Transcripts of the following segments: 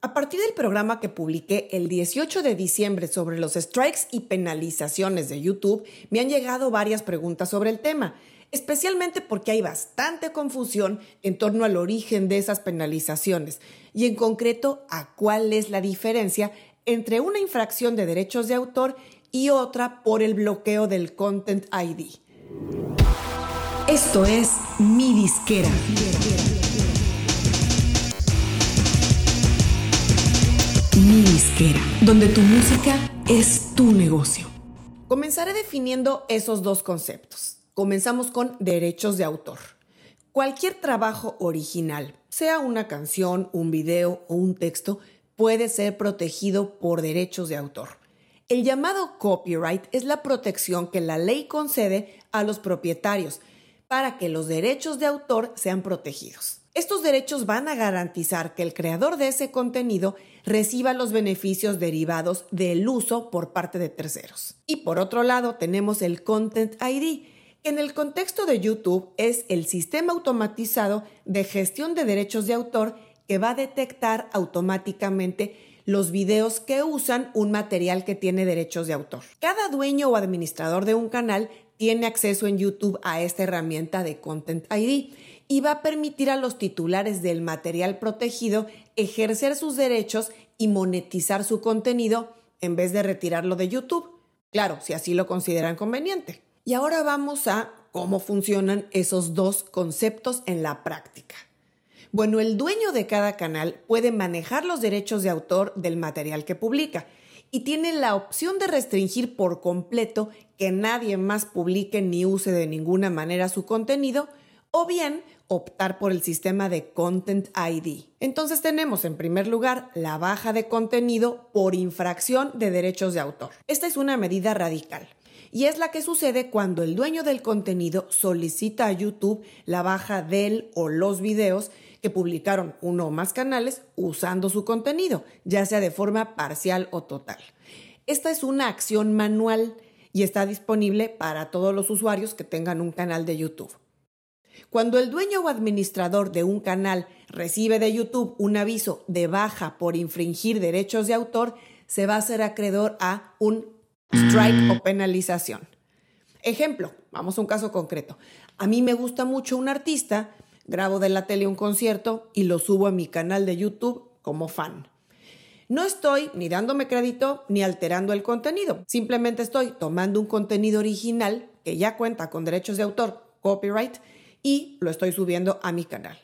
A partir del programa que publiqué el 18 de diciembre sobre los strikes y penalizaciones de YouTube, me han llegado varias preguntas sobre el tema, especialmente porque hay bastante confusión en torno al origen de esas penalizaciones y en concreto a cuál es la diferencia entre una infracción de derechos de autor y otra por el bloqueo del Content ID. Esto es Mi Disquera. Mi Disquera, donde tu música es tu negocio. Comenzaré definiendo esos dos conceptos. Comenzamos con derechos de autor. Cualquier trabajo original, sea una canción, un video o un texto, puede ser protegido por derechos de autor. El llamado copyright es la protección que la ley concede a los propietarios para que los derechos de autor sean protegidos. Estos derechos van a garantizar que el creador de ese contenido reciba los beneficios derivados del uso por parte de terceros. Y por otro lado tenemos el Content ID, que en el contexto de YouTube es el sistema automatizado de gestión de derechos de autor que va a detectar automáticamente los videos que usan un material que tiene derechos de autor. Cada dueño o administrador de un canal tiene acceso en YouTube a esta herramienta de Content ID y va a permitir a los titulares del material protegido ejercer sus derechos y monetizar su contenido en vez de retirarlo de YouTube. Claro, si así lo consideran conveniente. Y ahora vamos a cómo funcionan esos dos conceptos en la práctica. Bueno, el dueño de cada canal puede manejar los derechos de autor del material que publica y tiene la opción de restringir por completo que nadie más publique ni use de ninguna manera su contenido o bien optar por el sistema de Content ID. Entonces tenemos en primer lugar la baja de contenido por infracción de derechos de autor. Esta es una medida radical y es la que sucede cuando el dueño del contenido solicita a YouTube la baja del o los videos que publicaron uno o más canales usando su contenido, ya sea de forma parcial o total. Esta es una acción manual y está disponible para todos los usuarios que tengan un canal de YouTube. Cuando el dueño o administrador de un canal recibe de YouTube un aviso de baja por infringir derechos de autor, se va a hacer acreedor a un strike o penalización. Ejemplo, vamos a un caso concreto. A mí me gusta mucho un artista, grabo de la tele un concierto y lo subo a mi canal de YouTube como fan. No estoy ni dándome crédito ni alterando el contenido, simplemente estoy tomando un contenido original que ya cuenta con derechos de autor, copyright, y lo estoy subiendo a mi canal.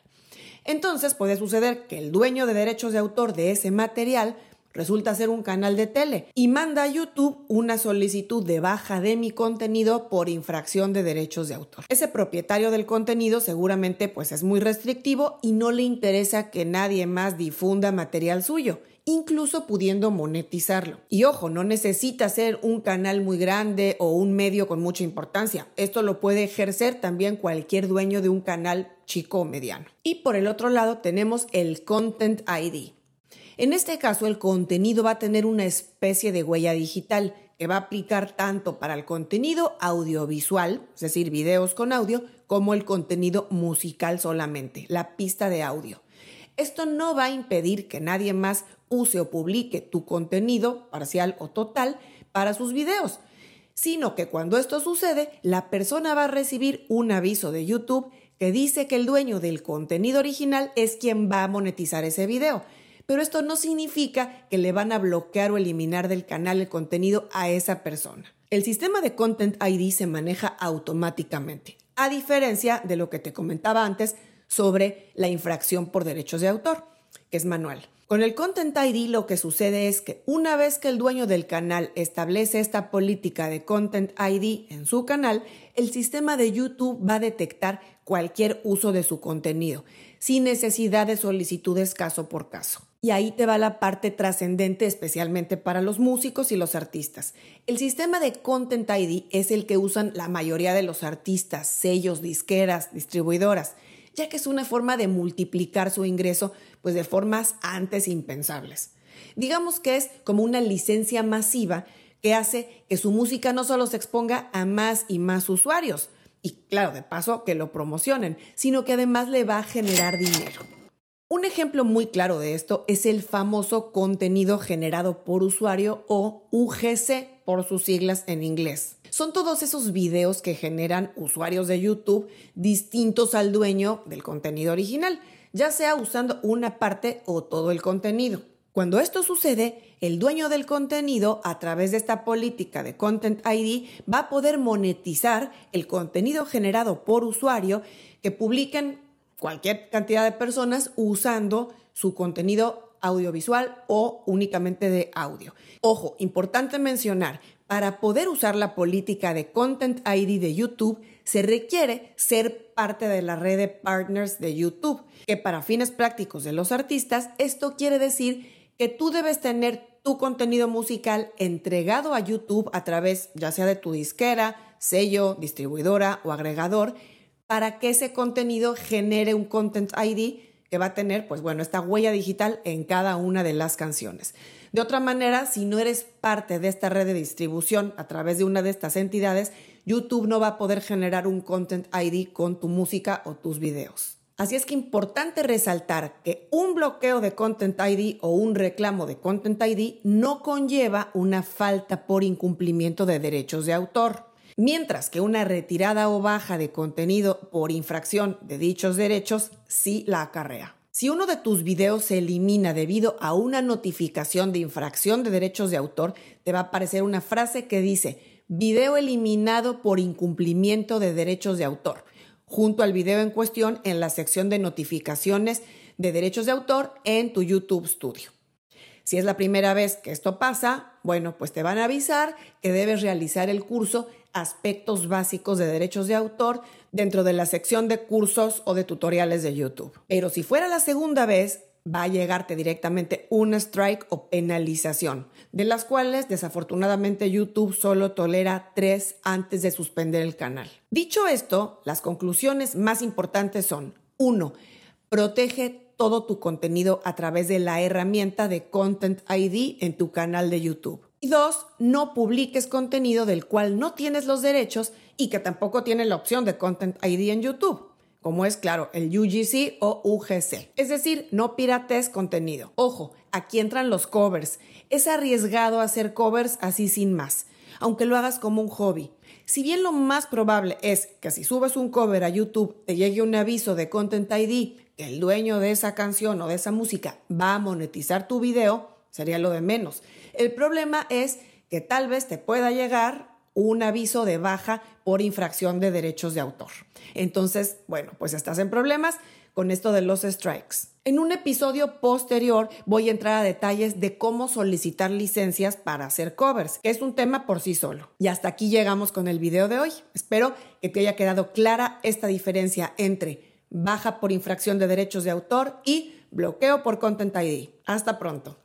Entonces puede suceder que el dueño de derechos de autor de ese material resulta ser un canal de tele y manda a YouTube una solicitud de baja de mi contenido por infracción de derechos de autor. Ese propietario del contenido seguramente pues es muy restrictivo y no le interesa que nadie más difunda material suyo incluso pudiendo monetizarlo. Y ojo, no necesita ser un canal muy grande o un medio con mucha importancia. Esto lo puede ejercer también cualquier dueño de un canal chico o mediano. Y por el otro lado tenemos el Content ID. En este caso, el contenido va a tener una especie de huella digital que va a aplicar tanto para el contenido audiovisual, es decir, videos con audio, como el contenido musical solamente, la pista de audio. Esto no va a impedir que nadie más use o publique tu contenido, parcial o total, para sus videos, sino que cuando esto sucede, la persona va a recibir un aviso de YouTube que dice que el dueño del contenido original es quien va a monetizar ese video. Pero esto no significa que le van a bloquear o eliminar del canal el contenido a esa persona. El sistema de Content ID se maneja automáticamente, a diferencia de lo que te comentaba antes sobre la infracción por derechos de autor, que es manual. Con el Content ID lo que sucede es que una vez que el dueño del canal establece esta política de Content ID en su canal, el sistema de YouTube va a detectar cualquier uso de su contenido, sin necesidad de solicitudes caso por caso. Y ahí te va la parte trascendente especialmente para los músicos y los artistas. El sistema de Content ID es el que usan la mayoría de los artistas, sellos, disqueras, distribuidoras ya que es una forma de multiplicar su ingreso pues de formas antes impensables. Digamos que es como una licencia masiva que hace que su música no solo se exponga a más y más usuarios, y claro, de paso que lo promocionen, sino que además le va a generar dinero. Un ejemplo muy claro de esto es el famoso contenido generado por usuario o UGC por sus siglas en inglés. Son todos esos videos que generan usuarios de YouTube distintos al dueño del contenido original, ya sea usando una parte o todo el contenido. Cuando esto sucede, el dueño del contenido, a través de esta política de Content ID, va a poder monetizar el contenido generado por usuario que publiquen cualquier cantidad de personas usando su contenido audiovisual o únicamente de audio. Ojo, importante mencionar, para poder usar la política de Content ID de YouTube, se requiere ser parte de la red de partners de YouTube, que para fines prácticos de los artistas, esto quiere decir que tú debes tener tu contenido musical entregado a YouTube a través ya sea de tu disquera, sello, distribuidora o agregador para que ese contenido genere un Content ID que va a tener, pues bueno, esta huella digital en cada una de las canciones. De otra manera, si no eres parte de esta red de distribución a través de una de estas entidades, YouTube no va a poder generar un Content ID con tu música o tus videos. Así es que importante resaltar que un bloqueo de Content ID o un reclamo de Content ID no conlleva una falta por incumplimiento de derechos de autor, mientras que una retirada o baja de contenido por infracción de dichos derechos sí la acarrea. Si uno de tus videos se elimina debido a una notificación de infracción de derechos de autor, te va a aparecer una frase que dice video eliminado por incumplimiento de derechos de autor junto al video en cuestión en la sección de notificaciones de derechos de autor en tu YouTube Studio. Si es la primera vez que esto pasa, bueno, pues te van a avisar que debes realizar el curso Aspectos básicos de derechos de autor dentro de la sección de cursos o de tutoriales de YouTube. Pero si fuera la segunda vez, va a llegarte directamente un strike o penalización, de las cuales desafortunadamente YouTube solo tolera tres antes de suspender el canal. Dicho esto, las conclusiones más importantes son 1. Protege todo tu contenido a través de la herramienta de Content ID en tu canal de YouTube. Y dos, no publiques contenido del cual no tienes los derechos y que tampoco tiene la opción de Content ID en YouTube como es claro el UGC o UGC. Es decir, no pirates contenido. Ojo, aquí entran los covers. Es arriesgado hacer covers así sin más, aunque lo hagas como un hobby. Si bien lo más probable es que si subes un cover a YouTube te llegue un aviso de Content ID que el dueño de esa canción o de esa música va a monetizar tu video, sería lo de menos. El problema es que tal vez te pueda llegar un aviso de baja por infracción de derechos de autor. Entonces, bueno, pues estás en problemas con esto de los strikes. En un episodio posterior voy a entrar a detalles de cómo solicitar licencias para hacer covers, que es un tema por sí solo. Y hasta aquí llegamos con el video de hoy. Espero que te haya quedado clara esta diferencia entre baja por infracción de derechos de autor y bloqueo por Content ID. Hasta pronto.